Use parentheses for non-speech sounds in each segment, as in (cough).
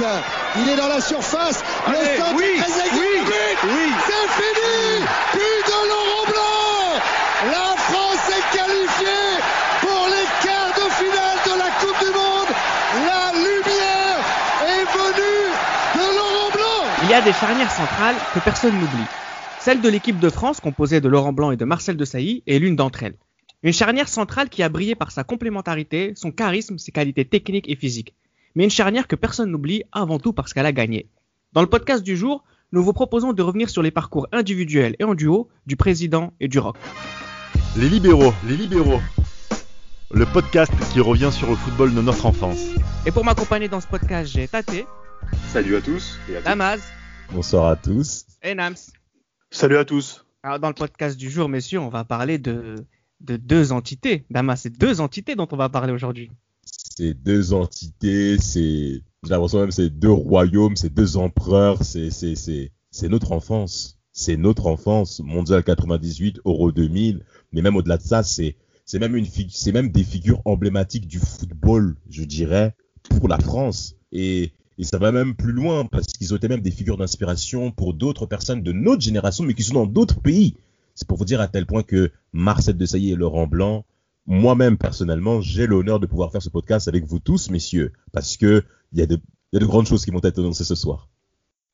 Il est dans la surface. Allez, le centre oui, est très oui. C'est fini But de Laurent Blanc La France est qualifiée pour les quarts de finale de la Coupe du Monde. La lumière est venue de Laurent Blanc. Il y a des charnières centrales que personne n'oublie. Celle de l'équipe de France, composée de Laurent Blanc et de Marcel Desailly, est l'une d'entre elles. Une charnière centrale qui a brillé par sa complémentarité, son charisme, ses qualités techniques et physiques. Mais une charnière que personne n'oublie avant tout parce qu'elle a gagné. Dans le podcast du jour, nous vous proposons de revenir sur les parcours individuels et en duo du président et du rock. Les libéraux, les libéraux. Le podcast qui revient sur le football de notre enfance. Et pour m'accompagner dans ce podcast, j'ai Tate, Salut à tous et à. Damas Bonsoir à tous. et Nams. Salut à tous. Alors dans le podcast du jour, messieurs, on va parler de, de deux entités. Damas, c'est deux entités dont on va parler aujourd'hui. C'est deux entités, c'est j'ai l'impression même c'est deux royaumes, c'est deux empereurs, c'est c'est c'est c'est notre enfance. C'est notre enfance, mondial 98, Euro 2000, mais même au-delà de ça, c'est c'est même une c'est même des figures emblématiques du football, je dirais, pour la France et et ça va même plus loin parce qu'ils ont été même des figures d'inspiration pour d'autres personnes de notre génération mais qui sont dans d'autres pays. C'est pour vous dire à tel point que Marcel Desailly et Laurent Blanc moi-même personnellement, j'ai l'honneur de pouvoir faire ce podcast avec vous tous, messieurs, parce que il y a de, il y a de grandes choses qui vont être annoncées ce soir.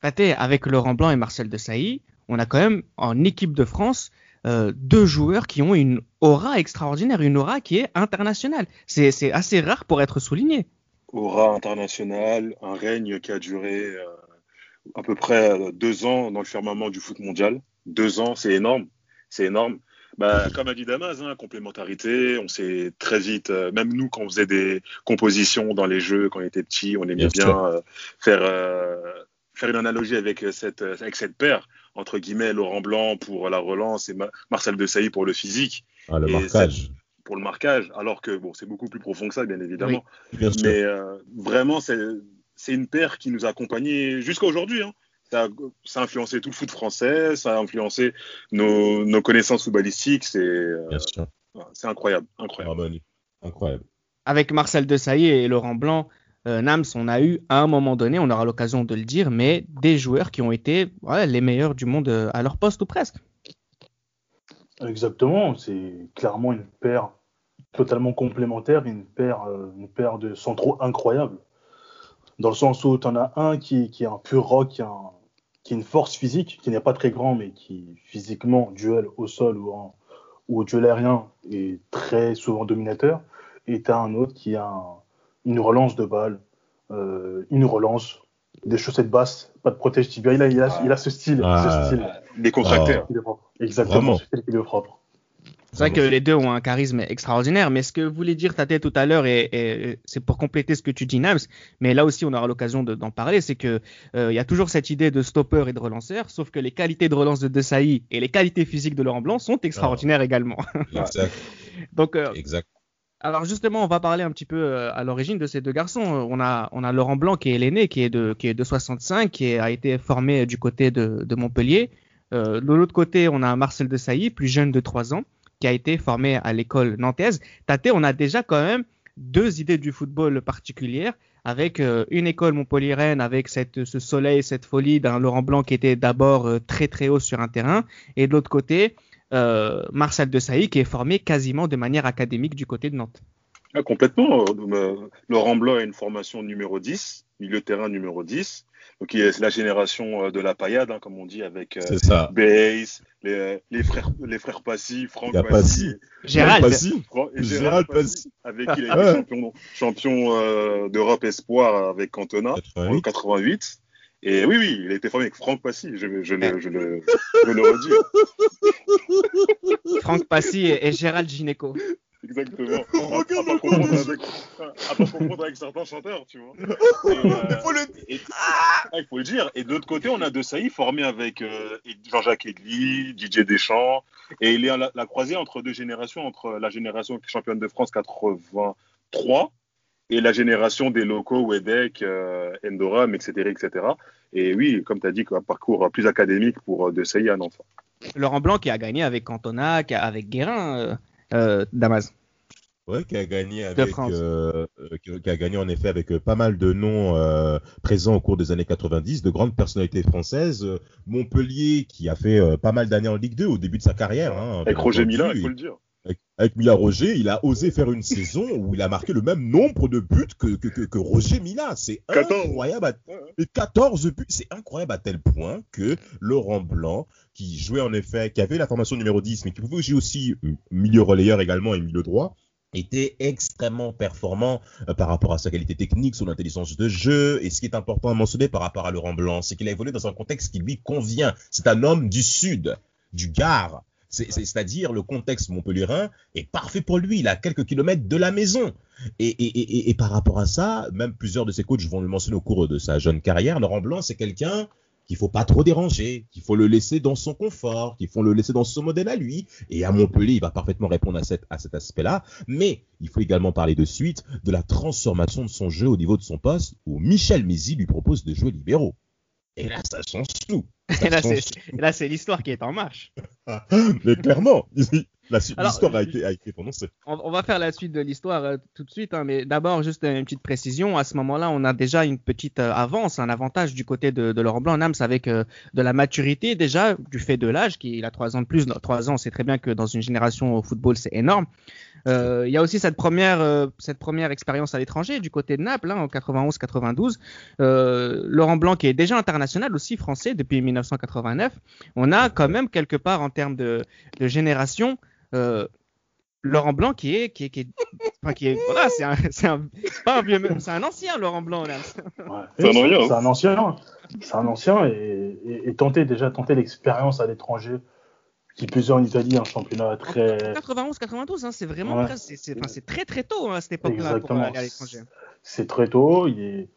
Avec Laurent Blanc et Marcel Desailly, on a quand même en équipe de France euh, deux joueurs qui ont une aura extraordinaire, une aura qui est internationale. C'est assez rare pour être souligné. Aura international, un règne qui a duré euh, à peu près euh, deux ans dans le firmament du foot mondial. Deux ans, c'est énorme. C'est énorme. Bah, comme a dit Damas, hein, complémentarité, on s'est très vite, euh, même nous quand on faisait des compositions dans les jeux quand on était petit, on aimait Bien euh, faire, euh, faire une analogie avec cette, avec cette paire, entre guillemets, Laurent Blanc pour la relance et Ma- Marcel Desailly pour le physique, Ah, le Et marquage, pour le marquage, alors que bon, c'est beaucoup plus profond que ça, bien évidemment. bien. Mais vraiment, c'est c'est une paire qui nous a accompagnés jusqu'à aujourd'hui. Hein. Ça, a, ça a influencé tout le foot français, ça a influencé nos, nos connaissances footballistiques. C'est euh, incroyable, incroyable. Harmonie. Incroyable. Avec Marcel Desailly et Laurent Blanc, euh, Nams, on a eu à un moment donné, on aura l'occasion de le dire, mais des joueurs qui ont été ouais, les meilleurs du monde euh, à leur poste ou presque. Exactement, c'est clairement une paire totalement complémentaire, une paire, euh, une paire de centraux incroyables. Dans le sens où tu en as un qui, qui est un pur rock, qui a, un- qui a une force physique, qui n'est pas très grand, mais qui physiquement, duel au sol ou, en, ou au duel aérien, est très souvent dominateur. Et tu as un autre qui a un- une relance de balle, euh, une relance, des chaussettes basses, pas de protège tibia. Il a, il a, il a ce style, Ah. ce style. Ah. Est propre. Exactement, Vraiment. ce style qui est propre. C'est vrai que les deux ont un charisme extraordinaire, mais ce que voulait dire Tate tout à l'heure, et, et c'est pour compléter ce que tu dis, Nams, mais là aussi on aura l'occasion de- d'en parler, c'est que euh, y a toujours cette idée de stopper et de relanceur, sauf que les qualités de relance de Desailly et les qualités physiques de Laurent Blanc sont extraordinaires également. (laughs) Exact. Donc, euh, exact. alors justement, on va parler un petit peu euh, à l'origine de ces deux garçons. On a, on a Laurent Blanc qui est l'aîné, qui est de, qui est de 65, qui a été formé du côté de, de Montpellier. Euh, de l'autre côté, on a Marcel Desailly, plus jeune de 3 ans, qui a été formé à l'école nantaise. Tate, on a déjà quand même deux idées du football particulières, avec euh, une école montpelliéraine, avec ce soleil, cette folie d'un Laurent Blanc qui était d'abord euh, très très haut sur un terrain, et de l'autre côté, euh, Marcel Desailly qui est formé quasiment de manière académique du côté de Nantes. Ah, complètement. Euh, Laurent Blanc a une formation numéro 10, milieu de terrain numéro 10. Donc il est- c'est la génération euh, de la paillade, hein, comme on dit, avec euh, ça. Bass, les, les frères, les frères Passy, Franck Passy, Passy. Gérald, Passy. Et Gérald Passy, avec qui il a Ouais. été champion, champion euh, d'Europe Espoir avec Cantona en 88. 88. Et oui, oui, il a été formé avec Franck Passy, je, je, le, je, le, je le redis. Franck Passy et, et Gérald Gineco. Exactement. À, à pas confondre avec, à pas confondre avec certains chanteurs, tu vois. Et, euh, (laughs) et- ah, il faut le dire. Et de l'autre côté, on a De Sailly formé avec euh, Jean-Jacques Edli, Didier Deschamps. Et il est à la, la croisée entre deux générations, entre la génération championne de France 83 et la génération des locaux, Wedek, euh, Endoram, etc., etc. Et oui, comme tu as dit, un parcours plus académique pour euh, De Sailly à Nantes. Laurent Blanc qui a gagné avec Cantona, avec Guérin, euh, euh, Damas. Ouais, qui a gagné avec, euh, qui a gagné en effet avec pas mal de noms présents au cours des années 90, de grandes personnalités françaises. Montpellier, qui a fait pas mal d'années en Ligue 2 au début de sa carrière. Hein, avec Roger Mila, il faut le dire avec, Mila Roger, il a osé faire une saison où il a marqué le même nombre de buts que, que, que, Roger Mila. C'est incroyable. À, 14 buts, c'est incroyable à tel point que Laurent Blanc, qui jouait en effet, qui avait la formation numéro 10, mais qui pouvait jouer aussi euh, milieu relayeur également et milieu droit, était extrêmement performant euh, par rapport à sa qualité technique, son intelligence de jeu. Et ce qui est important à mentionner par rapport à Laurent Blanc, c'est qu'il a évolué dans un contexte qui lui convient. C'est un homme du Sud, du Gard. C'est-à-dire le contexte montpellierin est parfait pour lui. Il a quelques kilomètres de la maison. Et, par rapport à ça, même plusieurs de ses coachs vont le mentionner au cours de sa jeune carrière. Laurent Blanc, c'est quelqu'un qu'il faut pas trop déranger, qu'il faut le laisser dans son confort, qu'il faut le laisser dans son modèle à lui. Et à Montpellier, il va parfaitement répondre à, cet aspect-là. Mais il faut également parler de suite de la transformation de son jeu au niveau de son poste, où Michel Mézi lui propose de jouer libéraux. Et là, ça change tout. et là, c'est l'histoire qui est en marche. (laughs) Mais clairement, (laughs) l'histoire a, été, a été prononcée. On, va faire la suite de l'histoire euh, tout de suite, hein, mais d'abord, juste une petite précision. À ce moment-là, on a déjà une petite euh, avance, un avantage du côté de, de Laurent Blanc Nams avec euh, de la maturité déjà, du fait de l'âge, qui a trois ans de plus. Trois ans, c'est très bien que dans une génération au football, c'est énorme. Euh, il y a aussi cette première, euh, cette première expérience à l'étranger du côté de Naples hein, en 91-92. Euh, Laurent Blanc qui est déjà international aussi français depuis 1989. On a quand même quelque part en termes de, de génération Laurent Blanc qui est qui est qui est, enfin, qui est voilà c'est un c'est un pas un vieux c'est un ancien Laurent Blanc là. Ouais, c'est un, ancien c'est un ancien et, et, et tenter déjà tenter l'expérience à l'étranger qui plus en Italie, un championnat très. 91-92, hein, c'est vraiment c'est très très tôt hein, à cette époque-là pour aller à l'étranger. C'est très tôt, il,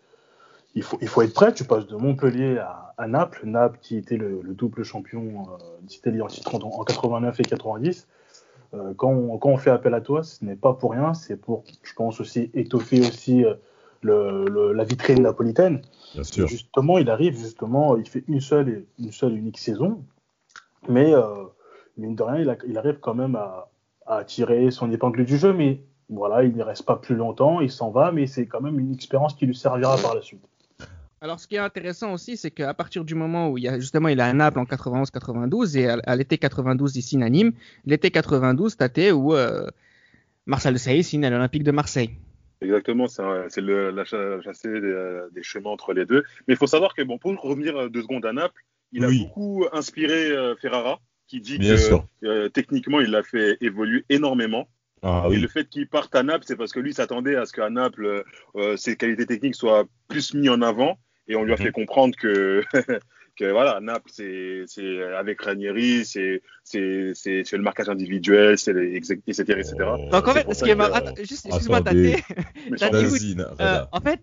il, faut, il faut être prêt. Tu passes de Montpellier à, à Naples, Naples qui était le, double champion euh, d'Italie en titre en, 89 et 90. Euh, quand, on, quand, on, fait appel à toi, ce n'est pas pour rien, c'est pour, je pense aussi, étoffer aussi euh, le, la vitrine napolitaine. Bien sûr. justement, il arrive, justement, il fait une seule, une seule unique saison, mais mine de rien, il, arrive quand même à, tirer son épingle du jeu, mais voilà, il n'y reste pas plus longtemps, il s'en va, mais c'est quand même une expérience qui lui servira par la suite. Alors, ce qui est intéressant aussi, c'est qu'à partir du moment où il y a justement, il a un Naples en 91-92 et à, l'été 92 ici à Nîmes, l'été 92, t'as où euh, Marcel de Sailly signe à l'Olympique de Marseille. Exactement, c'est la chassée des, chemins entre les deux. Mais il faut savoir que bon, pour revenir deux secondes à Naples, il a beaucoup inspiré euh, Ferrara qui dit que euh, techniquement, il l'a fait évoluer énormément. Ah et le fait qu'il parte à Naples, c'est parce que lui s'attendait à ce qu'à Naples, euh, euh, ses qualités techniques soient plus mises en avant. Et on lui a fait mhm. comprendre que, (laughs) que voilà, Naples, c'est avec Ranieri, c'est le marquage individuel, c'est etc. etc. Donc en fait, ce qui est marrant, juste, excuse-moi, (laughs) en fait,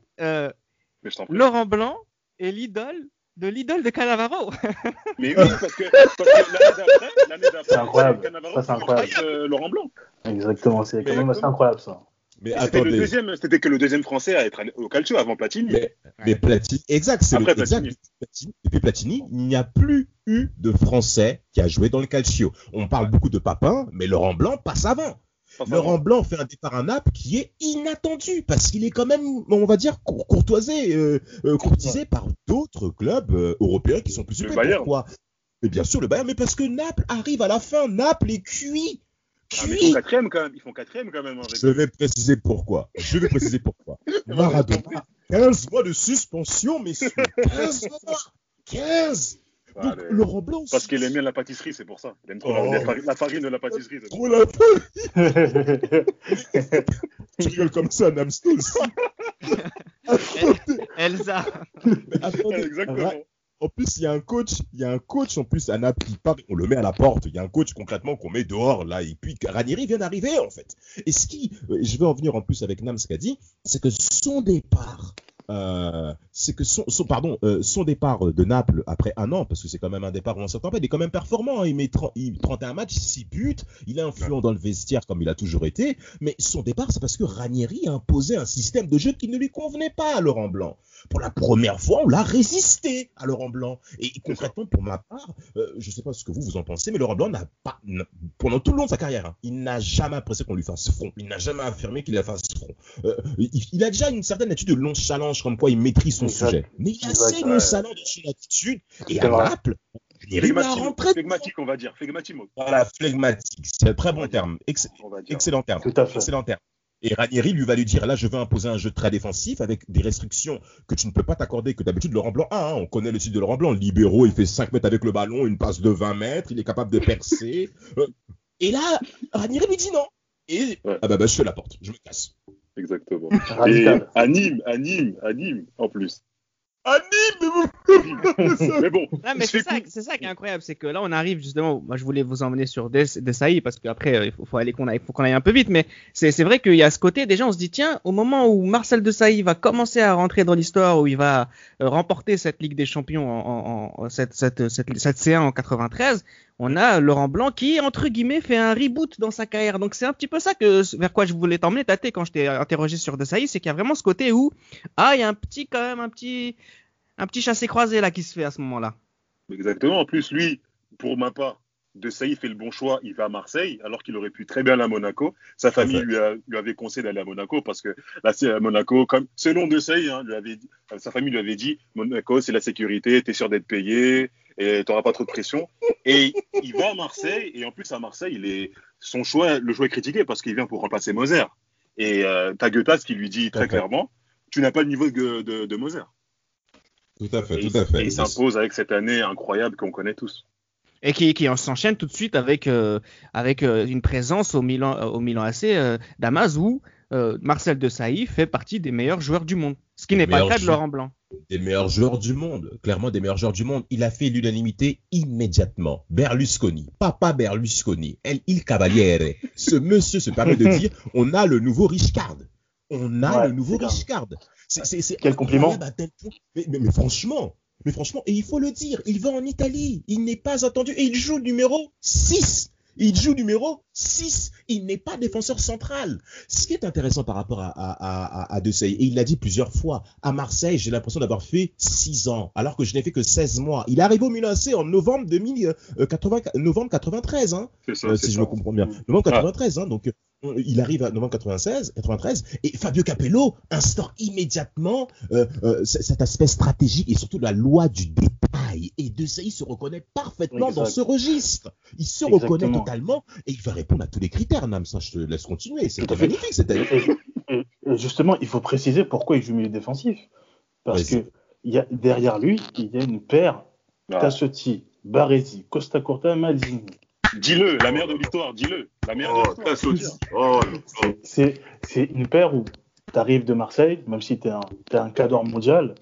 Laurent Blanc est l'idole de l'idole de Cannavaro. Mais oui, parce que, l'année d'après, c'est incroyable. Ça, c'est incroyable. Euh, Laurent Blanc. Exactement, c'est quand même assez incroyable ça. Mais c'était le deuxième, c'était que le deuxième français à être au calcio avant Platini. Mais, Platini, exact, c'est le exact. Platini. Depuis Platini, il n'y a plus eu de français qui a joué dans le calcio. On parle beaucoup de Papin, mais Laurent Blanc passe avant. Laurent Blanc fait un départ à Naples qui est inattendu parce qu'il est quand même, on va dire, courtoisé, euh, euh, courtisé par d'autres clubs euh, européens qui sont plus supérieurs. Pourquoi? Mais bien sûr le Bayern, mais parce que Naples arrive à la fin, Naples est cuit. Ah, ils font quatrième quand même. Ils font quatrième quand même. Je vais préciser pourquoi. Je vais préciser pourquoi. (laughs) Maradona, 15 mois de suspension, messieurs. 15 mois. 15 donc, Laurent Blanc. Parce qu'il aime bien la pâtisserie, c'est pour ça. Il aime trop la, oh. farine de la pâtisserie. Trop la farine (laughs) Tu rigoles comme ça, Namstos. (laughs) Elsa. Exactement. En plus, il y a un coach, il y a un coach en plus à Naples on le met à la porte. Il y a un coach concrètement qu'on met dehors là, et puis Ranieri vient d'arriver en fait. Et ce qui, je vais en venir en plus avec Nam ce qu'a dit, c'est que son départ, euh, c'est que son, son pardon, euh, son départ de Naples après un an, parce que c'est quand même un départ où on s'entend pas, il est quand même performant. Hein. il met 30, il, 31 matchs, 6 buts, il est influent dans le vestiaire comme il a toujours été. Mais son départ, c'est parce que Ranieri a imposé un système de jeu qui ne lui convenait pas à Laurent Blanc. Pour la première fois, on l'a résisté à Laurent Blanc. Et concrètement, pour ma part, euh, je ne sais pas ce que vous vous en pensez, mais Laurent Blanc n'a pas, pendant tout le long de sa carrière, hein, il n'a jamais apprécié qu'on lui fasse front. Il n'a jamais affirmé qu'il la fasse front. Il, a déjà une certaine attitude de long challenge, comme quoi il maîtrise son sujet. Mais il a assez nonchalant de son attitude. Et à Naples, Flegmatique, on va dire. Flegmatique. Voilà, flegmatique. C'est un très bon terme. excellent terme. Tout à fait. Excellent terme. Et Ranieri lui va lui dire là, je veux imposer un jeu très défensif avec des restrictions que tu ne peux pas t'accorder, que d'habitude Laurent Blanc a. Hein, on connaît le site de Laurent Blanc. Libéraux, il fait 5 mètres avec le ballon, une passe de 20 mètres, il est capable de percer. (laughs) Euh, et là, Ranieri lui dit non. Et ah bah, bah, je fais la porte, je me casse. Exactement. (laughs) Et anime, anime, anime en plus. Anime mais (laughs) bon. mais c'est ça, c'est ça qui est incroyable, c'est que là on arrive justement. Moi je voulais vous emmener sur des, des parce qu'après euh, il faut, faut, aller qu'on aille, faut qu'on aille un peu vite, mais c'est vrai qu'il y a ce côté. Déjà on se dit tiens, au moment où Marcel de Sailly va commencer à rentrer dans l'histoire, où il va euh, remporter cette Ligue des Champions en, en, cette, cette, cette, cette C1 en 93, on a Laurent Blanc qui, entre guillemets, fait un reboot dans sa carrière. Donc c'est un petit peu ça que vers quoi je voulais t'emmener, Tate, quand je t'ai interrogé sur De Sailly, c'est qu'il y a vraiment ce côté où, ah, il y a un petit, quand même, un petit, un petit chassé-croisé là qui se fait à ce moment-là. Exactement. En plus, lui, pour ma part, De Sailly fait le bon choix, il va à Marseille, alors qu'il aurait pu très bien aller à Monaco. Sa famille lui, avait conseillé d'aller à Monaco parce que là, c'est à Monaco, comme selon De Sailly, hein, lui avait sa famille lui avait dit Monaco, c'est la sécurité, tu es sûr d'être payé, et tu n'auras pas trop de pression. Et il va à Marseille, et en plus à Marseille, il est, son choix, le choix est critiqué parce qu'il vient pour remplacer Moser. Et euh, t'as qui lui dit très clairement, tu n'as pas le niveau de, de, Moser. Tout à fait, tout à fait. Et il s'impose avec cette année incroyable qu'on connaît tous. Et qui, qui s'enchaîne tout de suite avec, euh, avec euh, une présence au Milan, euh, au Milan AC Damas où Marcel de Sailly fait partie des meilleurs joueurs du monde. Ce qui n'est pas le cas de Laurent Blanc des meilleurs joueurs du monde, clairement des meilleurs joueurs du monde. Il a fait l'unanimité immédiatement. Berlusconi, papa Berlusconi, El Il Cavaliere. Ce monsieur se permet de (laughs) dire on a le nouveau Richard. On a le nouveau Richard. C'est, Quel compliment. Mais, franchement, mais franchement, et il faut le dire, il va en Italie. Il n'est pas attendu et il joue numéro 6. Il joue numéro 6. Il n'est pas défenseur central. Ce qui est intéressant par rapport à, à, à, De et il l'a dit plusieurs fois, à Marseille, j'ai l'impression d'avoir fait 6 ans, alors que je n'ai fait que 16 mois. Il est arrivé au Milan en novembre 2080, novembre 93, hein, euh, si je me comprends bien. Novembre 93, hein, donc il arrive à novembre 96, 93, et Fabio Capello instaure immédiatement euh, euh, cet aspect stratégique et surtout la loi du détail. Et De Sailly se reconnaît parfaitement dans ce registre. Il se reconnaît totalement et il va répondre à tous les critères, Nam. Ça, je te laisse continuer. C'est magnifique. C'est justement, il faut préciser pourquoi il joue milieu défensif. Parce que y a, derrière lui, il y a une paire ah. Tassotti, Baresi, Costa Curta, Maldini. Dis-le, la mère de l'histoire, dis-le. La mère oh, de oh, c'est, c'est une paire où tu arrives de Marseille, même si tu es un, es un cadre mondial,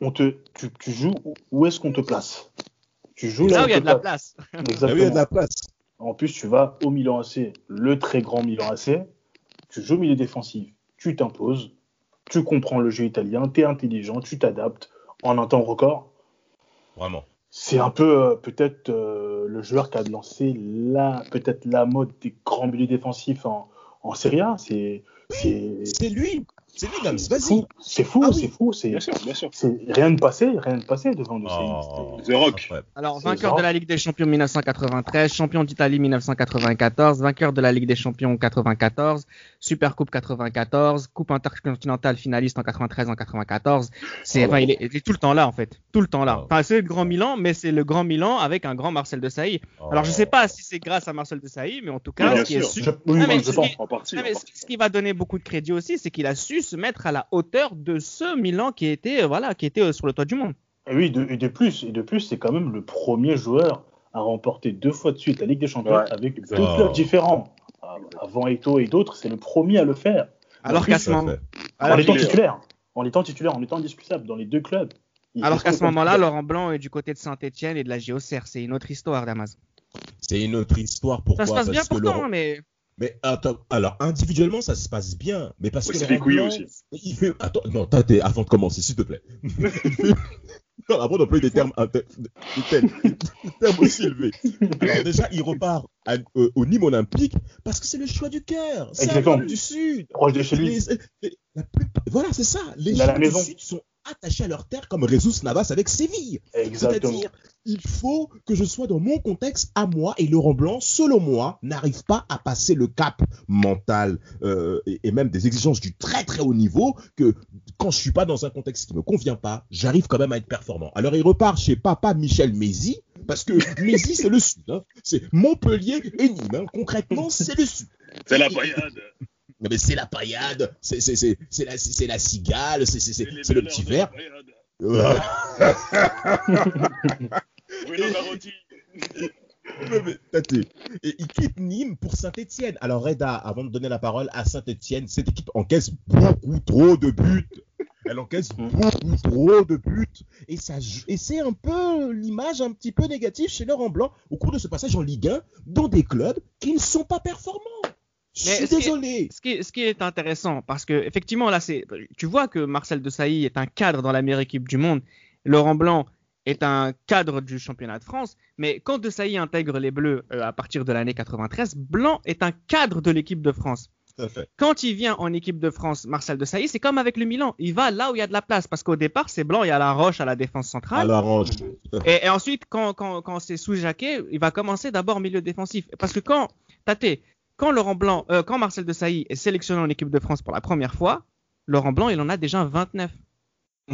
on te, tu, tu joues, où est-ce qu'on te place? Tu joues là, où il y a de la place. Exactement. Là où il y a de la place. En plus, tu vas au Milan AC, le très grand Milan AC, tu joues au milieu défensif, tu t'imposes, tu comprends le jeu italien, tu es intelligent, tu t'adaptes en un temps record. Vraiment c'est un peu euh, peut-être euh, le joueur qui a lancé la peut-être la mode des grands milieux défensifs en, en Serie A. C'est c'est lui. C'est lui, Gams, vas-y. C'est fou, ah c'est fou. C'est, bien sûr, bien sûr. rien de passé, rien de passé devant nous. Oh, The Rock. Alors, vainqueur de la Ligue des Champions 1993, champion d'Italie 1994, vainqueur de la Ligue des Champions 94, Super Coupe 94, Coupe intercontinentale finaliste en 93 en 94. C'est, enfin, il, est, tout le temps là, en fait. Tout le temps là. Enfin, c'est le grand Milan, mais c'est le grand Milan avec un grand Marcel de Sailly. Alors, je sais pas si c'est grâce à Marcel de Sailly, mais en tout cas, ce qui est en partie. Ce qui va donner beaucoup de crédit aussi, c'est qu'il a su se mettre à la hauteur de ce Milan qui était, euh, voilà, qui était euh, sur le toit du monde. Et oui, et de plus, et de plus, c'est quand même le premier joueur à remporter deux fois de suite la Ligue des Champions avec deux clubs différents. Avant Eto et d'autres, c'est le premier à le faire. Alors qu'à ce moment, en étant titulaire, en étant titulaire, en étant indiscutable dans les deux clubs. Alors qu'à ce moment-là, Laurent Blanc est du côté de Saint-Etienne et de la JOCR. C'est une autre histoire, Damas. C'est une autre histoire. Pourquoi? Ça se passe bien pourtant, mais Mais attends, alors individuellement ça se passe bien, mais parce que Blanc, aussi. il fait attends non t'es avant de commencer s'il te plaît. il (laughs) fait... Non, avant d'employer des termes, des termes, des termes aussi élevés. Alors déjà, il repart à, euh, au Nîmes Olympique parce que c'est le choix du cœur. C'est du Sud. Proche de chez lui. Les- la voilà, c'est ça. Les gens du. Sud sont attachés à leur terre comme Jesus Navas avec Séville. Exactement. C'est-à-dire, il faut que je sois dans mon contexte à moi et Laurent Blanc, selon moi, n'arrive pas à passer le cap mental euh, et, et même des exigences du très très haut niveau que quand je suis pas dans un contexte qui me convient pas, j'arrive quand même à être performant. Alors il repart chez papa Michel Mézi parce que Mézi c'est le Sud, hein. c'est Montpellier et Nîmes. hein. Concrètement, c'est le Sud. C'est la paillade. Non, mais c'est la paillade, c'est c'est c'est c'est la c'est la cigale, c'est c'est c'est les c'est le petit verre. Et il quitte Nîmes pour Saint-Etienne. Alors Reda, avant de donner la parole à Saint-Etienne, cette équipe encaisse beaucoup trop de buts. Elle encaisse beaucoup trop de buts. Et, ça, et c'est un peu l'image un petit peu négative chez Laurent Blanc au cours de ce passage en Ligue 1 dans des clubs qui ne sont pas performants. Je suis ce qui est- désolé. Ce qui, est, ce qui est intéressant, parce que effectivement là, c'est, tu vois que Marcel Desailly est un cadre dans la meilleure équipe du monde. Laurent Blanc est un cadre du championnat de France, mais quand Desailly intègre les Bleus euh, à partir de l'année 93, Blanc est un cadre de l'équipe de France. Tout à fait. Quand il vient en équipe de France, Marcel Desailly, c'est comme avec le Milan, il va là où il y a de la place, parce qu'au départ c'est Blanc, il y a la Roche à la défense centrale. À fait. Et, et ensuite, quand, quand, quand c'est sous Jacquet, il va commencer d'abord milieu défensif. Parce que quand, Tate, quand Laurent Blanc, euh, quand Marcel Desailly est sélectionné en équipe de France pour la première fois, Laurent Blanc, il en a déjà 29.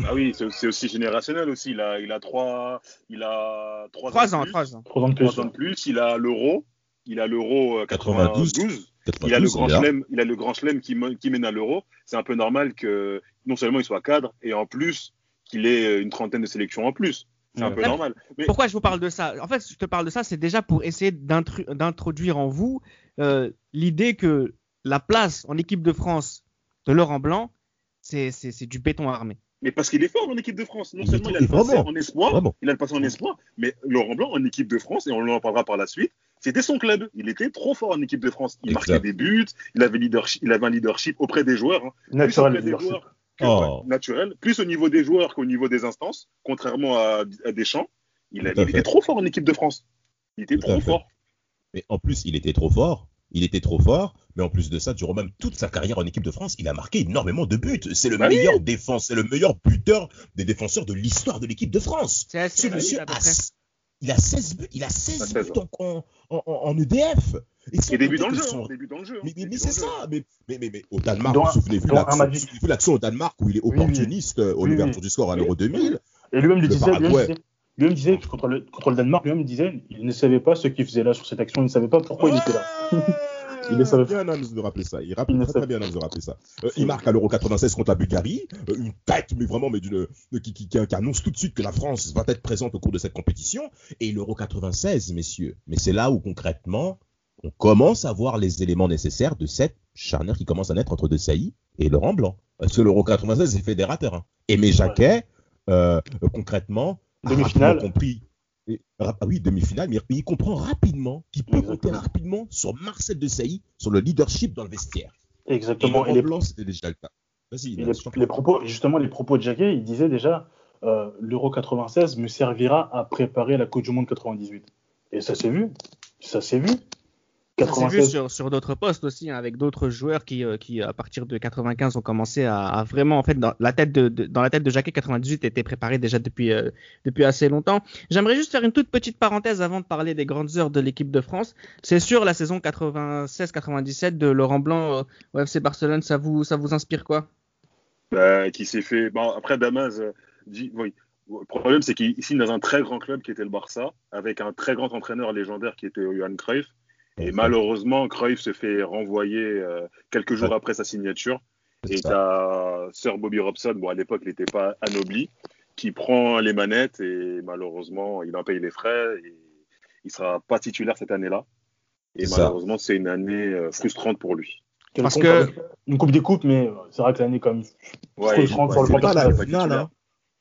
Ah oui, c'est aussi générationnel aussi. Il a, il a trois, il a trois, Trois ans, ans, de plus. trois ans. Trois ans de plus. Trois ans de plus. Il a l'euro. Il a l'euro euh, 92. 92. Il a 92, le grand chelem, il a le grand chelem qui, me- qui mène à l'euro. C'est un peu normal que non seulement il soit cadre et en plus qu'il ait une trentaine de sélections en plus. C'est un Ouais. peu normal. Mais Pourquoi je vous parle de ça? En fait, je te parle de ça, c'est déjà pour essayer d'introduire en vous euh, l'idée que la place en équipe de France de Laurent Blanc, c'est du béton armé. Mais parce qu'il est fort en équipe de France. Non Il est seulement il a le passé vraiment. en espoir, Vraiment. il a le passé en espoir, mais Laurent Blanc en équipe de France, et on en parlera par la suite, c'était son club. Il était trop fort en équipe de France. Il Exact. marquait des buts, il avait, leadership, il avait un leadership auprès des joueurs. hein. Naturel, auprès des leadership. joueurs Oh. naturel, plus au niveau des joueurs qu'au niveau des instances, contrairement à, à Deschamps. Il, a- était trop fort en équipe de France. Il était Tout trop fort. Mais en plus, il était trop fort. Il était trop fort, mais en plus de ça, durant même toute sa carrière en équipe de France, il a marqué énormément de buts. C'est le Bah oui. meilleur défense, c'est le meilleur buteur des défenseurs de l'histoire de l'équipe de France. C'est Ce assez monsieur à peu a. il a 16 buts, il a 16 16 buts en, en, en- en EDF. sans Et début compter dans le jeu. début dans le jeu. hein, Mais, mais, début mais dans c'est ça, mais, mais, mais, mais au Danemark, vous souvenez-vous un l'action- au Danemark où il est oui. opportuniste euh, au Oui, l'ouverture oui. du score à Oui. l'Euro 2000. Et lui-même le disait, lui-même Paraguay. disait, lui-même disait que contre le, contre le Danemark, lui-même disait, il ne savait pas ce qu'il faisait là sur cette action, il ne savait pas pourquoi il était là. (laughs) Il ne savait bien Nams de rappeler ça. Il rappelle très, très bien Nams de rappeler ça. Euh, il marque à l'Euro 96 contre la Bulgarie. euh, une tête, mais vraiment, mais d'une, euh, qui, qui, qui- qui annonce tout de suite que la France va être présente au cours de cette compétition. Et l'Euro 96, messieurs. Mais c'est là où concrètement, on commence à voir les éléments nécessaires de cette charnière qui commence à naître entre De Sailly et Laurent Blanc. Parce que l'Euro 96 est fédérateur. Hein. Aimé Jacquet, euh, concrètement, a compris. Et- ah oui, demi-finale, mais il comprend rapidement qu'il peut compter Exactement. rapidement sur Marcel Desailly, sur le leadership dans le vestiaire. Exactement. Et les, Blanc, c'était déjà le cas. Vas-y, les propos, justement, les propos de Jacquet, il disait déjà, euh, l'Euro 96 me servira à préparer la Coupe du Monde 98. Et ça s'est vu. Ça s'est vu. Ça s'est vu 96. sur, sur d'autres postes aussi, hein, avec d'autres joueurs qui, euh, qui, à partir de 95, ont commencé à, à vraiment, en fait, dans la tête de, de- dans la tête de Jacquet, 98 était préparé déjà depuis, euh, depuis assez longtemps. J'aimerais juste faire une toute petite parenthèse avant de parler des grandes heures de l'équipe de France. C'est sûr, la saison 96-97 de Laurent Blanc euh, au FC Barcelone, ça vous, ça vous inspire quoi? Bah, qui s'est fait. Bon, après, Damas, euh, dit, oui. Le problème, c'est qu'il signe dans un très grand club qui était le Barça, avec un très grand entraîneur légendaire qui était Johan Cruyff. Et malheureusement, Cruyff se fait renvoyer euh, quelques jours Ouais. après sa signature. Et t'as Sir Bobby Robson, bon, à l'époque, il n'était pas anobli, qui prend les manettes et malheureusement, il en paye les frais et il sera pas titulaire cette année-là. Et malheureusement, c'est une année euh, frustrante pour lui. Parce que- Une Coupe des Coupes, mais euh, c'est vrai que l'année, quand même, Ouais, frustrante il- sur le plan pas la personnel.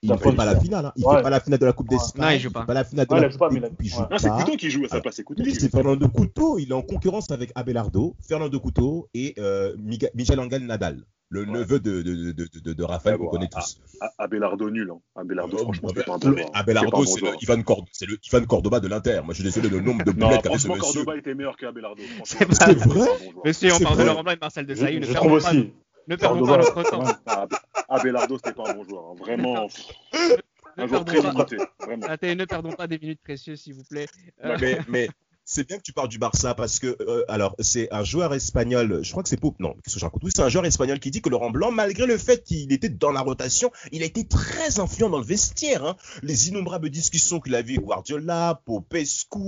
Hein. Il ne fait pas la finale. Hein. Il ne fait pas la finale de la Coupe d'Espagne. Non, il joue pas. pas la finale de la Coupe d'Espagne. Non, c'est Couteau qui joue à sa place. C'est Couteau. C'est Fernando Couteau. Il est en concurrence avec Abelardo, Fernando Couteau et euh, Michel Angel Nadal le neveu de, de, de, de, de Raphaël qu'on connaît tous. Abelardo nul. Hein. Abelardo, oh, franchement, c'est pas un bon Abelardo, c'est le, Ivan Cord le Ivan Cordoba de l'Inter. Moi, je suis désolé le nombre de boulettes qu'avait ce monsieur. Cordoba était meilleur qu'Abelardo. C'est vrai. Monsieur, on parle de Laurent Blanc et Marcel Desailly. Je trouve aussi. Ne perdons pas notre temps. Abelardo, c'était pas un bon joueur. Hein. Vraiment. Un joueur très limité. Ne perdons pas des minutes précieuses, s'il vous plaît. Mais c'est bien que tu parles du Barça parce que, euh, alors, c'est un joueur espagnol, je crois que c'est Pop, non, qu'est-ce que je raconte? Oui, c'est un joueur espagnol qui dit que Laurent Blanc, malgré le fait qu'il était dans la rotation, il a été très influent dans le vestiaire. Hein. Les innombrables discussions qu'il avait avec Guardiola, Popescu,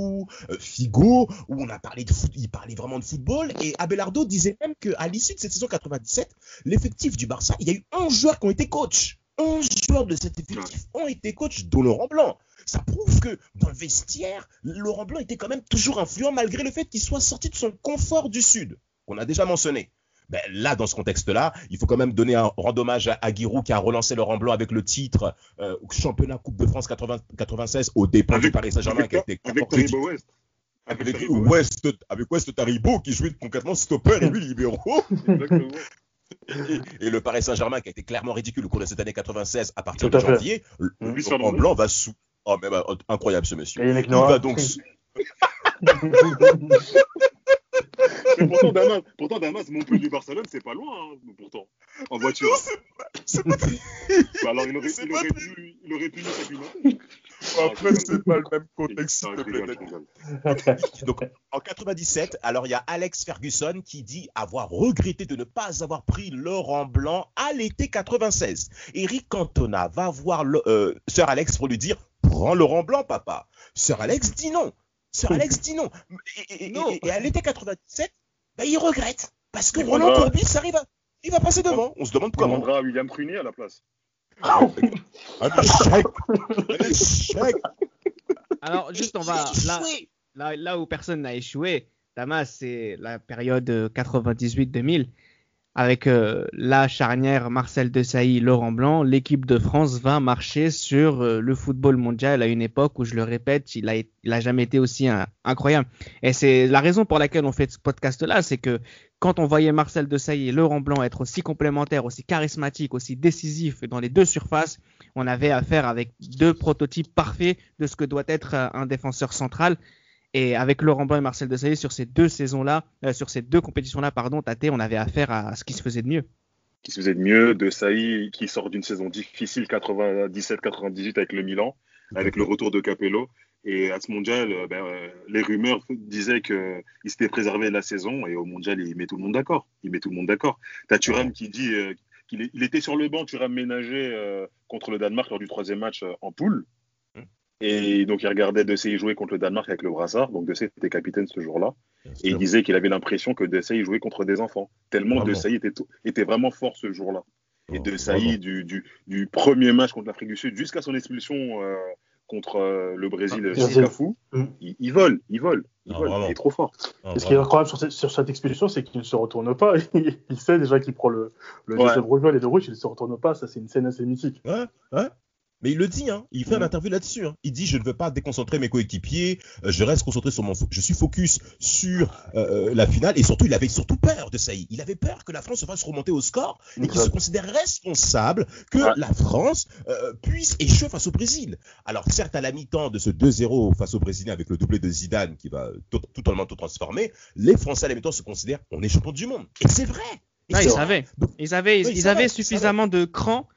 euh, Figo, où on a parlé de foot, il parlait vraiment de football. Et Abelardo disait même qu'à l'issue de cette saison 97, l'effectif du Barça, il y a eu 11 joueurs qui ont été coachs. 11 joueurs de cet effectif ont été coachs, dont Laurent Blanc ça prouve que dans le vestiaire, Laurent Blanc était quand même toujours influent malgré le fait qu'il soit sorti de son confort du Sud, qu'on a déjà mentionné. Ben là, dans ce contexte-là, il faut quand même donner un rendre hommage à, Aguirre qui a relancé Laurent Blanc avec le titre euh, championnat Coupe de France 96 au départ du Paris Saint-Germain qui a été avec Taribo West. Avec, West, avec West Taribo qui jouait concrètement stopper et lui (laughs) libéraux. Et, le Paris Saint-Germain qui a été clairement ridicule au cours de cette année 96 à partir de janvier, Laurent Blanc va sous Oh, mais bah, incroyable ce monsieur. il va donc. (laughs) mais pourtant, Damas, pourtant, Damas, Montpellier-Barcelone, c'est pas loin, hein, pourtant, en voiture. c'est pas, bah alors, il aurait, il aurait, pu, il aurait pu nous Après, c'est pas le même contexte, s'il te plaît. (laughs) Donc, en 97, alors il y a Alex Ferguson qui dit avoir regretté de ne pas avoir pris Laurent Blanc à l'été 96. Eric Cantona va voir le, euh, Sir Alex pour lui dire Prends Laurent Blanc, papa. Sir Alex dit non. Sir Alex dit non. Et, à l'été 97, bah, il regrette. Parce que Roland Courbis arrive à... Il va passer devant. On se demande comment. On demandera à William Prunier à la place. un échec. un (laughs) échec. Alors, juste, on va. Là, là, là où personne n'a échoué, Damas, c'est la période 98-2000 avec euh, la charnière Marcel Desailly, Laurent Blanc, l'équipe de France va marcher sur euh, le football mondial à une époque où, je le répète, il a, jamais été aussi incroyable. Et c'est la raison pour laquelle on fait ce podcast-là, c'est que quand on voyait Marcel Desailly et Laurent Blanc être aussi complémentaires, aussi charismatiques, aussi décisifs dans les deux surfaces, on avait affaire avec deux prototypes parfaits de ce que doit être euh, un défenseur central. Et avec Laurent Blanc et Marcel Desailly sur ces deux saisons-là, euh, sur ces deux compétitions-là, pardon, on avait affaire à, ce qui se faisait de mieux. Qui se faisait de mieux, Desailly qui sort d'une saison difficile 97-98 avec le Milan, avec le retour de Capello. Et à ce mondial, euh, ben, euh, les rumeurs disaient qu'il s'était préservé la saison et au mondial, il met tout le monde d'accord. Il met tout le monde d'accord. T'as Thuram qui dit qu'il il était sur le banc, Thuram ménagé contre le Danemark lors du troisième match en poule. Et donc, il regardait Dessay jouer contre le Danemark avec le brassard. Donc, Dessay était capitaine ce jour-là. Et il disait qu'il avait l'impression que Dessay jouait contre des enfants. Tellement Dessay était, était vraiment fort ce jour-là. Et oh, Dessay, du, du, du, premier match contre l'Afrique du Sud jusqu'à son expulsion euh, contre euh, le Brésil, ah, fou, mm. il, vole, il vole. Il, vole. il est trop fort. et ce qui est incroyable sur cette, sur cette expulsion, c'est qu'il ne se retourne pas. (laughs) il sait déjà qu'il prend le, le ouais. deuxième rouge et de rouge, il ne se retourne pas. Ça, c'est une scène assez mythique. Ouais, ouais. Mais il le dit, hein. il fait une interview là-dessus. Hein. Il dit je ne veux pas déconcentrer mes coéquipiers, euh, je reste concentré sur mon, je suis focus sur euh, euh, la finale et surtout il avait surtout peur de ça. Il avait peur que la France se fasse remonter au score et qu'il se considère responsable que la France puisse échouer face au Brésil. Alors certes à la mi-temps de ce 2-0 face au Brésil avec le doublé de Zidane qui va totalement tout transformer, les Français à la mi-temps se considèrent on est champion du monde. Et c'est vrai. Ah, ils savaient. ils avaient, ils, avaient suffisamment de cran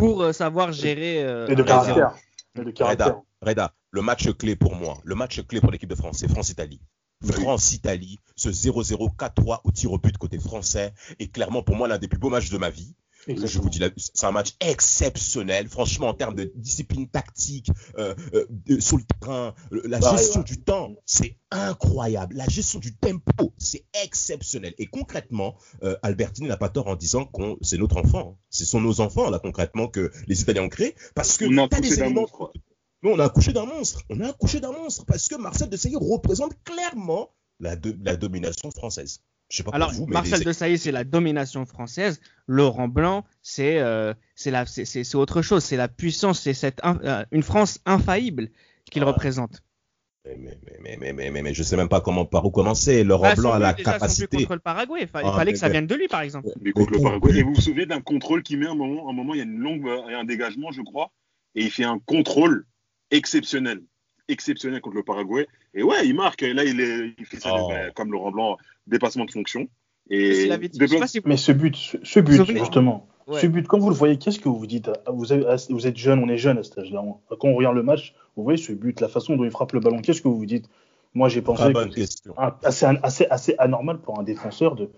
pour euh, savoir gérer. Euh, et de caractère. Reda, Reda, le match clé pour moi, le match clé pour l'équipe de France, c'est France-Italie. France-Italie, ce 0-0 4-3 au tir au but côté français est clairement pour moi l'un des plus beaux matchs de ma vie. Je vous dis, c'est un match exceptionnel. Franchement, en termes de discipline tactique, euh, euh, sur le terrain, la gestion du temps, c'est incroyable. La gestion du tempo, c'est exceptionnel. Et concrètement, euh, Albertini n'a pas tort en disant que c'est notre enfant. Ce sont nos enfants, là, concrètement, que les Italiens ont créé. Parce que on a des éléments. on a accouché d'un monstre. On a accouché d'un monstre. Parce que Marcel Desailly représente clairement la, la domination française. Je sais pas Alors, pour vous, mais Marcel les- de Sailly, c'est la domination française. Laurent Blanc, c'est euh, c'est la- c'est- c'est- c'est autre chose. C'est la puissance, c'est cette euh, une France infaillible qu'il Ah. représente. mais, mais, mais, mais, mais, mais, mais je sais même pas comment par où commencer. Laurent Bah, Blanc a la déjà, capacité. contre le Paraguay. Il Ah, fallait mais- que ça mais- vienne de lui, par exemple. Mais contre le pour Paraguay, et vous vous souvenez d'un contrôle qu'il met un moment, un moment, il y a une longue, il y a un dégagement, je crois, et il fait un contrôle exceptionnel, exceptionnel contre le Paraguay. Et ouais, il marque. Et là, il, est, il fait ça Oh. bah, comme Laurent Blanc, dépassement de fonction. Et dit- si vous- Mais ce but, ce, ce but, justement, Ouais. ce but, quand vous le voyez, qu'est-ce que vous vous dites vous, avez- vous êtes jeune, on est jeune à cet âge-là. Quand on regarde le match, vous voyez ce but, la façon dont il frappe le ballon, qu'est-ce que vous vous dites? Moi, j'ai pensé Très que c'est assez, assez, assez anormal pour un défenseur de-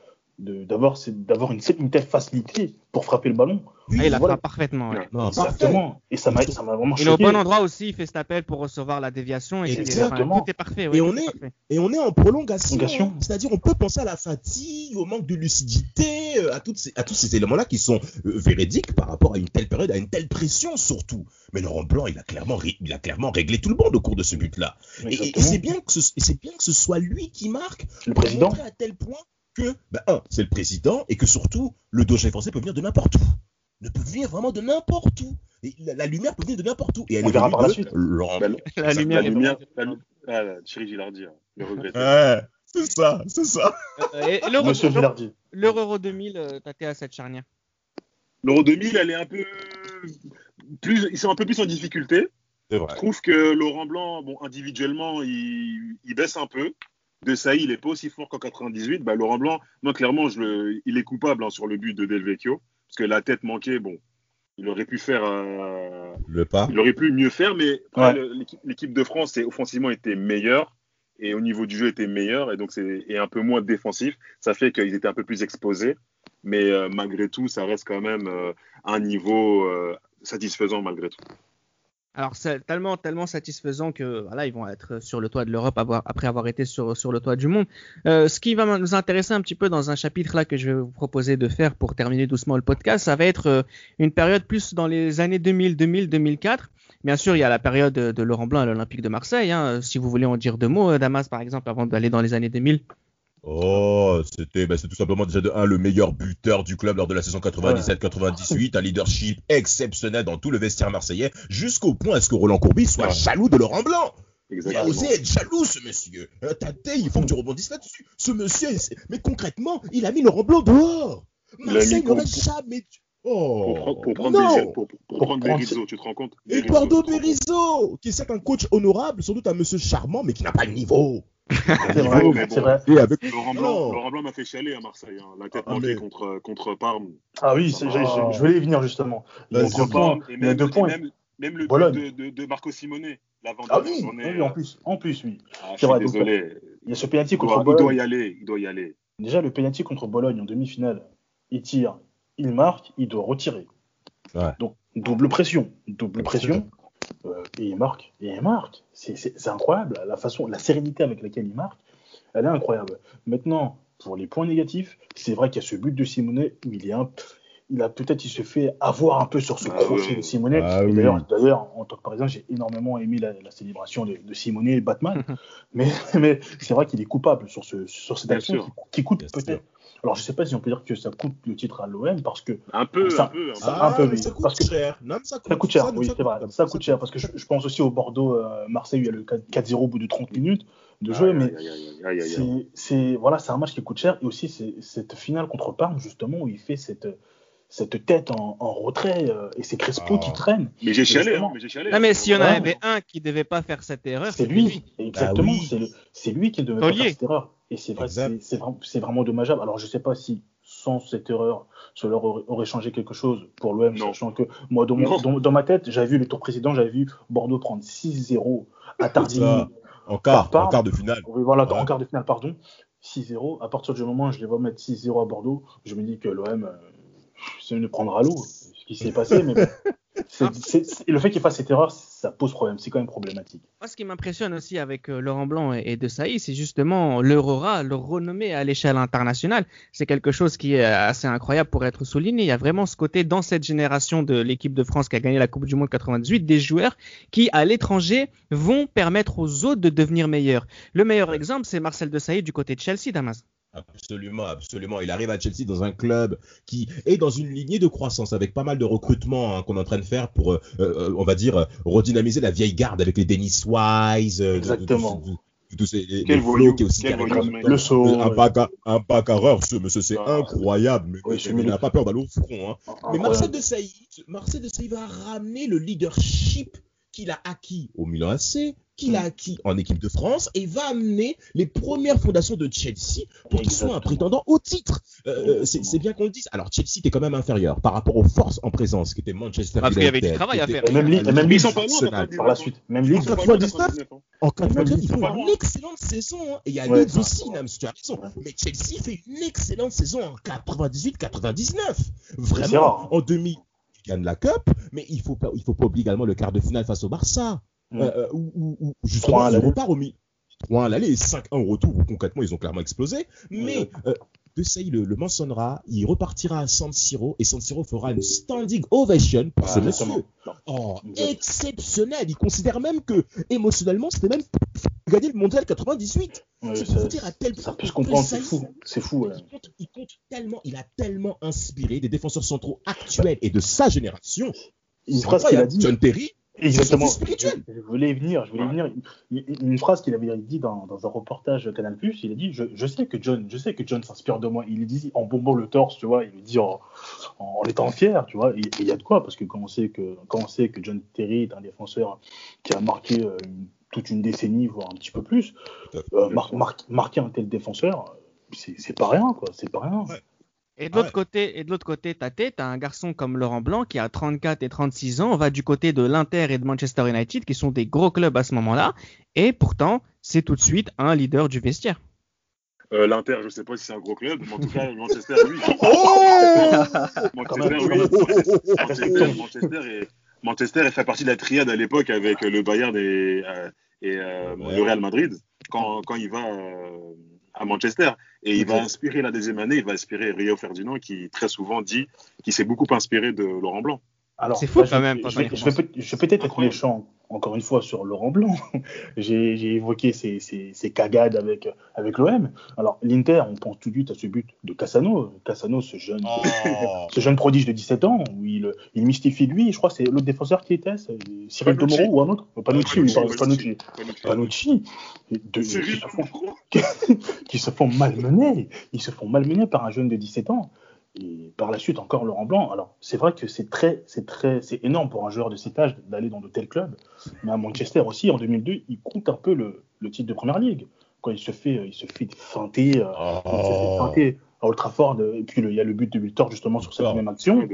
d'avoir c'est- d'avoir une, une telle facilité pour frapper le ballon. Ah, il a Voilà. frappé parfaitement. ouais. Non, c'est parfait. Exactement. Et ça m'a ça m'a vraiment Il est au bon endroit aussi, il fait cet appel pour recevoir la déviation. Et c'est- Exactement. enfin, tout est parfait. ouais, Et on est est- parfait. Et on est en prolongation. Prolongation. C'est-à-dire, on peut penser à la fatigue, au manque de lucidité, euh, à, toutes ces, à tous ces éléments-là qui sont euh, véridiques par rapport à une telle période, à une telle pression surtout. Mais Laurent Blanc, il a clairement, ré- il a clairement réglé tout le monde au cours de ce but-là. Et, c'est bien, que ce- bien que ce soit lui qui marque. Le président. montrer à tel point que, ben, un, c'est le président, et que surtout, le danger français peut venir de n'importe où. Ne peut venir vraiment de n'importe où. Et la, la lumière peut venir de n'importe où. Et elle On est verra par la suite. Bah. La lumière la lumière, la, ah, là, Thierry Gilardi, hein, le regretté. Ouais, c'est ça, c'est ça. Euh, et l'Euro Monsieur Gilardi. l'Euro 2000, euh, t'as à cette charnière. L'Euro 2000, elle est un peu plus, ils sont un peu plus en difficulté. Je trouve que Laurent Blanc, bon, individuellement, il, il baisse un peu. De Saï, il est pas aussi fort qu'en 98. Bah, Laurent Blanc, moi, clairement, je le- il est coupable hein, sur le but de Del Vecchio. Parce que la tête manquait, bon, il aurait pu faire, euh, Le pas. il aurait pu mieux faire, mais Ouais. l'équipe- de France, c'est- offensivement, était meilleure. Et au niveau du jeu, était meilleur. Et donc, c'est un peu moins défensif. Ça fait qu'ils étaient un peu plus exposés. Mais euh, malgré tout, ça reste quand même euh, un niveau euh, satisfaisant, malgré tout. Alors c'est tellement tellement satisfaisant que voilà ils vont être sur le toit de l'Europe après avoir été sur sur le toit du monde. Euh, ce qui va nous intéresser un petit peu dans un chapitre là que je vais vous proposer de faire pour terminer doucement le podcast, ça va être euh, une période plus dans les années 2000, 2000, 2004. Bien sûr, il y a la période de, de Laurent Blanc à l'Olympique de Marseille. Hein, si vous voulez en dire deux mots, euh, Damas par exemple, avant d'aller dans les années 2000. Oh, c'était c'est tout simplement déjà de un le meilleur buteur du club lors de la saison 97-98, un leadership exceptionnel dans tout le vestiaire marseillais, jusqu'au point à ce que Roland Courbis soit jaloux de Laurent Blanc. Il a Exactement. osé être jaloux, ce monsieur. Euh, Tate, il faut que tu rebondisses là-dessus. Ce monsieur, mais concrètement, il a mis Laurent Blanc dehors. Marseille n'aurait jamais dû. Oh, Pour, prendre- pour prendre, non. Berizzo, pour, prendre Berizzo, tu te rends compte? Compte? Berizzo, qui est certes un coach honorable, sans doute un monsieur charmant, mais qui n'a pas le niveau. C'est vrai, bon. vrai. Et avec Laurent. Blanc, Laurent Blanc m'a fait chialer à Marseille. hein. La tête Ah, manquée mais- contre, contre Parme. Ah oui, va. je, voulais y venir justement. Contre. Parme, et Il y a même, deux points. même, même le but Bologne. de, de, de Marco Simone, Ah l'avant-dernière oui, oui, en plus, en plus, oui. Ah, je C'est suis vrai, donc, désolé. Il y a ce penalty Il contre doit, il doit Bologne. y aller. Il doit y aller. Déjà, le penalty contre Bologne en demi-finale, il tire, il marque, il doit retirer. Ouais. Donc, double pression. Double pression. Euh, et il marque. Et il marque. C'est- C'est c'est incroyable. La façon, la sérénité avec laquelle il marque, elle est incroyable. Maintenant, pour les points négatifs, c'est vrai qu'il y a ce but de Simonet où il est un il a peut-être il se fait avoir un peu sur ce Ah crochet oui. de Simonet. Ah oui. D'ailleurs, d'ailleurs, en tant que parisien, j'ai énormément aimé la, la célébration de, de Simonet et Batman. (laughs) mais mais c'est vrai qu'il est coupable sur, ce, sur cette action qui, qui coûte Bien peut-être. Alors, je sais pas si on peut dire que ça coûte le titre à l'OM parce que Un peu, Ça- un peu. un peu. ça- un peu, Ah, mais oui, ça coûte parce que- cher. Non, ça coûte, ça coûte cher. ça, oui, c'est vrai. Ça coûte cher parce que je, je pense aussi au Bordeaux-Marseille où il y a le 4-0 au bout de 30 minutes de jeu. Mais c'est voilà, c'est un match qui coûte cher et aussi c'est cette finale contre Parme justement où il fait cette cette tête en, en retrait euh, et c'est Crespo Ah. qui traîne. Mais j'ai chialé, hein, mais j'ai chialé. Non mais s'il y en avait un qui devait pas faire cette erreur, C'est lui, exactement. Bah oui. C'est lui qui devait pas faire cette erreur. Et c'est vrai, c'est vraiment, dommageable. Alors je sais pas si sans cette erreur, cela aurait, aurait changé quelque chose pour l'OM, Non. sachant que moi dans, mon- Non. dans- dans ma tête, j'avais vu le tour précédent, j'avais vu Bordeaux prendre 6-0 à Tardini. En quart, Par en quart de finale. Voilà, Ouais. en quart de finale, pardon. 6-0. À partir du moment où je les vois mettre 6-0 à Bordeaux, je me dis que l'OM, euh, ne prendra l'eau. Ce qui s'est passé, mais bon. (laughs) Le fait qu'il fasse cette erreur, ça pose problème. C'est quand même problématique. Moi, ce qui m'impressionne aussi avec euh, Laurent Blanc et, et De c'est justement leur leur renommée à l'échelle internationale. C'est quelque chose qui est assez incroyable pour être souligné. Il y a vraiment ce côté dans cette génération de l'équipe de France qui a gagné la Coupe du Monde 98, des joueurs qui, à l'étranger, vont permettre aux autres de devenir meilleurs. Le meilleur exemple, c'est Marcel De du côté de Chelsea, Damas. Absolument, absolument. Il arrive à Chelsea dans un club qui est dans une lignée de croissance avec pas mal de recrutements hein, qu'on est en train de faire pour, euh, euh, on va dire, redynamiser la vieille garde avec les Dennis Wise. Exactement. tous ces, quel qui est aussi le saut, un, bac un bagarreur, ce monsieur, c'est ah, incroyable. Mais, oui, il n'a pas peur d'aller au front. Hein. Mais Marcel de Sailly, Marcel de Sailly va ramener le leadership qu'il a acquis au Milan AC, qu'il a acquis en équipe de France et va amener les premières fondations de Chelsea pour qu'il soit un prétendant au titre. Euh, c'est bien qu'on le dise. Alors Chelsea était quand même inférieur par rapport aux forces en présence qui étaient Manchester United. Parce qu'il y avait du travail à faire. même même sont pas par la suite. Même en 99, en 99, ils font une excellente saison. Hein. Et il y a Leeds aussi, Nams, tu as raison. Mais Chelsea fait une excellente saison en 98-99. Vraiment, en 2000 gagne la Cup, mais il faut pas, il faut pas oublier également le quart de finale face au Barça, mm. euh, euh, où, justement il repart au milieu. 3 à l'aller 5-1 au retour, où concrètement ils ont clairement explosé. Mais euh, De Sailly le, le, mentionnera, il repartira à San Siro et San Siro fera une standing ovation pour ce monsieur. Oh, exceptionnel. Il considère même que émotionnellement c'était même gagner le mondial 98. c'est pour dire à tel point. Ça peut se comprendre, c'est fou. C'est fou. Il, compte, tellement, il a tellement inspiré des défenseurs centraux actuels et de sa génération. Une phrase qu'il a dit. John Terry. Exactement. Je, voulais venir, je voulais venir. Une phrase qu'il avait dit dans, dans, un reportage Canal+, il a dit je, je, sais que John, je sais que John s'inspire de moi. Il le dit en bombant le torse, tu vois. Il le dit en, en, étant fier, tu vois. Et il y a de quoi parce que quand on sait que quand on sait que John Terry est un défenseur qui a marqué euh, une toute une décennie, voire un petit peu plus, euh, marquer un tel défenseur, c'est pas rien, quoi. C'est pas rien. Et de l'autre côté, et de l'autre côté, t'as as un garçon comme Laurent Blanc qui a 34 et 36 ans, on va du côté de l'Inter et de Manchester United, qui sont des gros clubs à ce moment-là, et pourtant, c'est tout de suite un leader du vestiaire. Euh, L'Inter, je sais pas si c'est un gros club, mais en tout cas, Manchester, oui. (laughs) oh (laughs) Manchester, oui. Manchester, Manchester est Manchester fait partie de la triade à l'époque avec le Bayern et, euh, et euh, le Real Madrid quand, quand il va euh, à Manchester. Et il va inspirer la deuxième année, il va inspirer Rio Ferdinand qui très souvent dit qu'il s'est beaucoup inspiré de Laurent Blanc. C'est fou quand même. Je, je, vais, peut-être être méchant, encore une fois, sur Laurent Blanc. (laughs) j'ai évoqué ses, cagades avec, avec l'OM. Alors, l'Inter, on pense tout de suite à ce but de Cassano. Cassano, ce jeune, oh. (laughs) ce jeune prodige de 17 ans, où il, il mystifie lui. Je crois que c'est l'autre défenseur qui était, Cyril Tomoro ou un autre Panucci, Panucci. Panucci. (laughs) qui se font malmener. Ils se font malmener par un jeune de 17 ans. Et par la suite, encore Laurent Blanc. Alors, c'est vrai que c'est très, c'est très, c'est énorme pour un joueur de cet âge d'aller dans de tels clubs. Mais à Manchester aussi, en 2002, il compte un peu le, le titre de première ligue. Quand il se fait, il se fait feinter, euh, il se fait oh. feinter à Old Trafford. Et puis, il y a le but de Victor justement sur cette même action.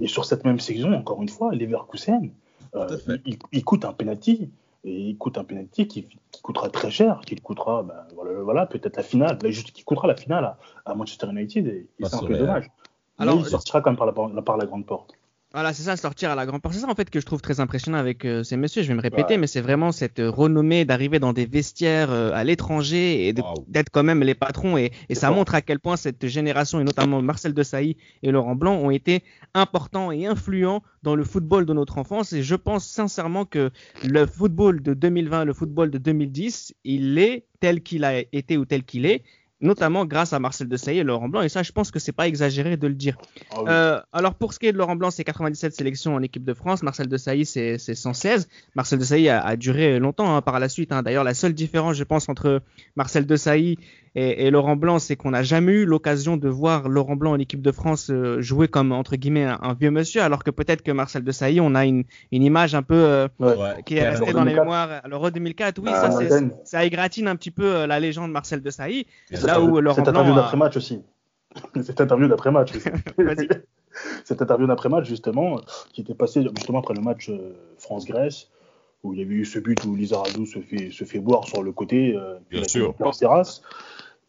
Et sur cette même saison, encore une fois, Leverkusen, euh, il, il, coûte un penalty et il coûte un penalty qui, coûtera très cher, qui coûtera, ben, voilà, peut-être la finale, juste qui coûtera la finale à, Manchester United, et, c'est un peu dommage. Alors, il sortira quand même par la, par la grande porte. Voilà, c'est ça, sortir à la grande porte. C'est ça en fait que je trouve très impressionnant avec euh, ces messieurs. Je vais me répéter, mais c'est vraiment cette euh, renommée d'arriver dans des vestiaires euh, à l'étranger et d'être quand même les patrons. Et, ça montre à quel point cette génération, et notamment Marcel Desailly et Laurent Blanc, ont été importants et influents dans le football de notre enfance. Et je pense sincèrement que le football de 2020, le football de 2010, il est tel qu'il a été ou tel qu'il est notamment grâce à Marcel Desailly et Laurent Blanc. Et ça, je pense que c'est pas exagéré de le dire. Ah euh, alors pour ce qui est de Laurent Blanc, c'est 97 sélections en équipe de France. Marcel Desailly, c'est 116. Marcel Desailly a, a duré longtemps hein, par la suite. Hein. D'ailleurs, la seule différence, je pense, entre Marcel Desailly et, Laurent Blanc, c'est qu'on n'a jamais eu l'occasion de voir Laurent Blanc en équipe de France euh, jouer comme entre guillemets un, vieux monsieur, alors que peut-être que Marcel Desailly, on a une, une image un peu euh, qui est restée dans les mémoires. À l'Euro 2004, oui, ah, ça, ça égratine un petit peu euh, la légende Marcel Desailly. Là où Laurent Cette interview d'après-match aussi. (laughs) Cette interview d'après-match. (laughs) (laughs) Cette interview d'après-match, justement, qui était passée justement après le match France-Grèce où il y avait eu ce but où Lizarazu se fait, se fait boire sur le côté, Bien sûr. terrasse.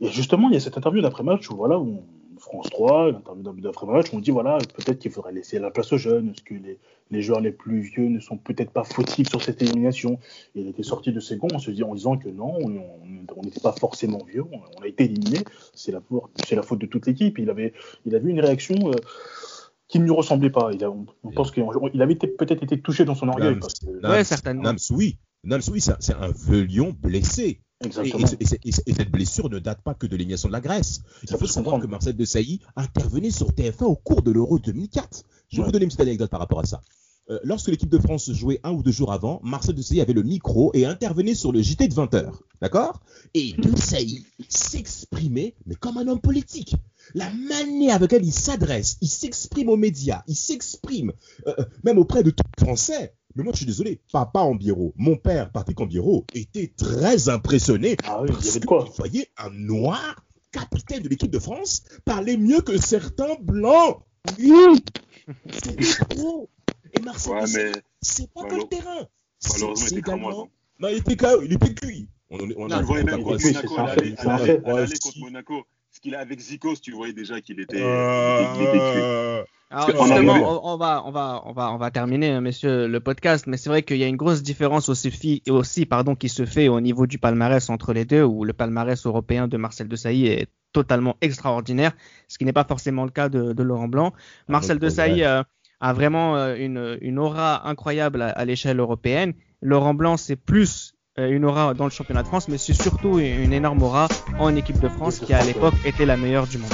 Et justement, il y a cette interview d'après-match où, voilà, où France 3, l'interview d'après-match, on dit, voilà, peut-être qu'il faudrait laisser la place aux jeunes, parce que les, les joueurs les plus vieux ne sont peut-être pas fautifs sur cette élimination? Et il était sorti de ses gonds en se disant, en disant que non, on n'était pas forcément vieux, on, a été éliminé, c'est la, c'est la faute de toute l'équipe. Il avait, il avait une réaction. Euh, qui ne lui ressemblait pas. Il on, pense qu'il avait peut-être été touché dans son orgueil. ouais, certainement. Nams, oui. Nams, oui, c'est un, un lion blessé Exactement. Et, cette blessure ne date pas que de l'élimination de la Grèce. Il faut savoir que Marcel Desailly intervenait sur TF1 au cours de l'Euro 2004. Je vais vous donner une petite anecdote par rapport à ça. Euh, lorsque l'équipe de France jouait un ou deux jours avant, Marcel Desailly avait le micro et intervenait sur le JT de 20h. D'accord? Et Desailly s'exprimait, mais comme un homme politique. La manière avec laquelle il s'adresse, il s'exprime aux médias, il s'exprime euh, euh, même auprès de tous les Français. Mais moi, je suis désolé, papa Ambiero, mon père, Patrick Ambiero, était très impressionné ah oui, parce qu'il voyait un noir capitaine de l'équipe de France parler mieux que certains blancs. Oui. C'est trop et Marseille, ouais, c'est pas que le terrain. Malheureusement, il était également... Non, il était KO, il était cuit. On, on, on a vu même contre Monaco, à l'aller contre Monaco, ce qu'il a avec Zikos, tu voyais déjà qu'il était, euh... il était cuit. Euh, alors, justement, on, va, on, va, on, va, on va terminer, hein, messieurs, le podcast, mais c'est vrai qu'il y a une grosse différence aussi, aussi pardon, qui se fait au niveau du palmarès entre les deux, où le palmarès européen de Marcel Desailly est totalement extraordinaire, ce qui n'est pas forcément le cas de, de Laurent Blanc. Marcel Desailly, euh, a vraiment euh, une, une aura incroyable à, l'échelle européenne. Laurent Blanc, c'est plus euh, une aura dans le championnat de France, mais c'est surtout une énorme aura en équipe de France qui à l'époque était la meilleure du monde.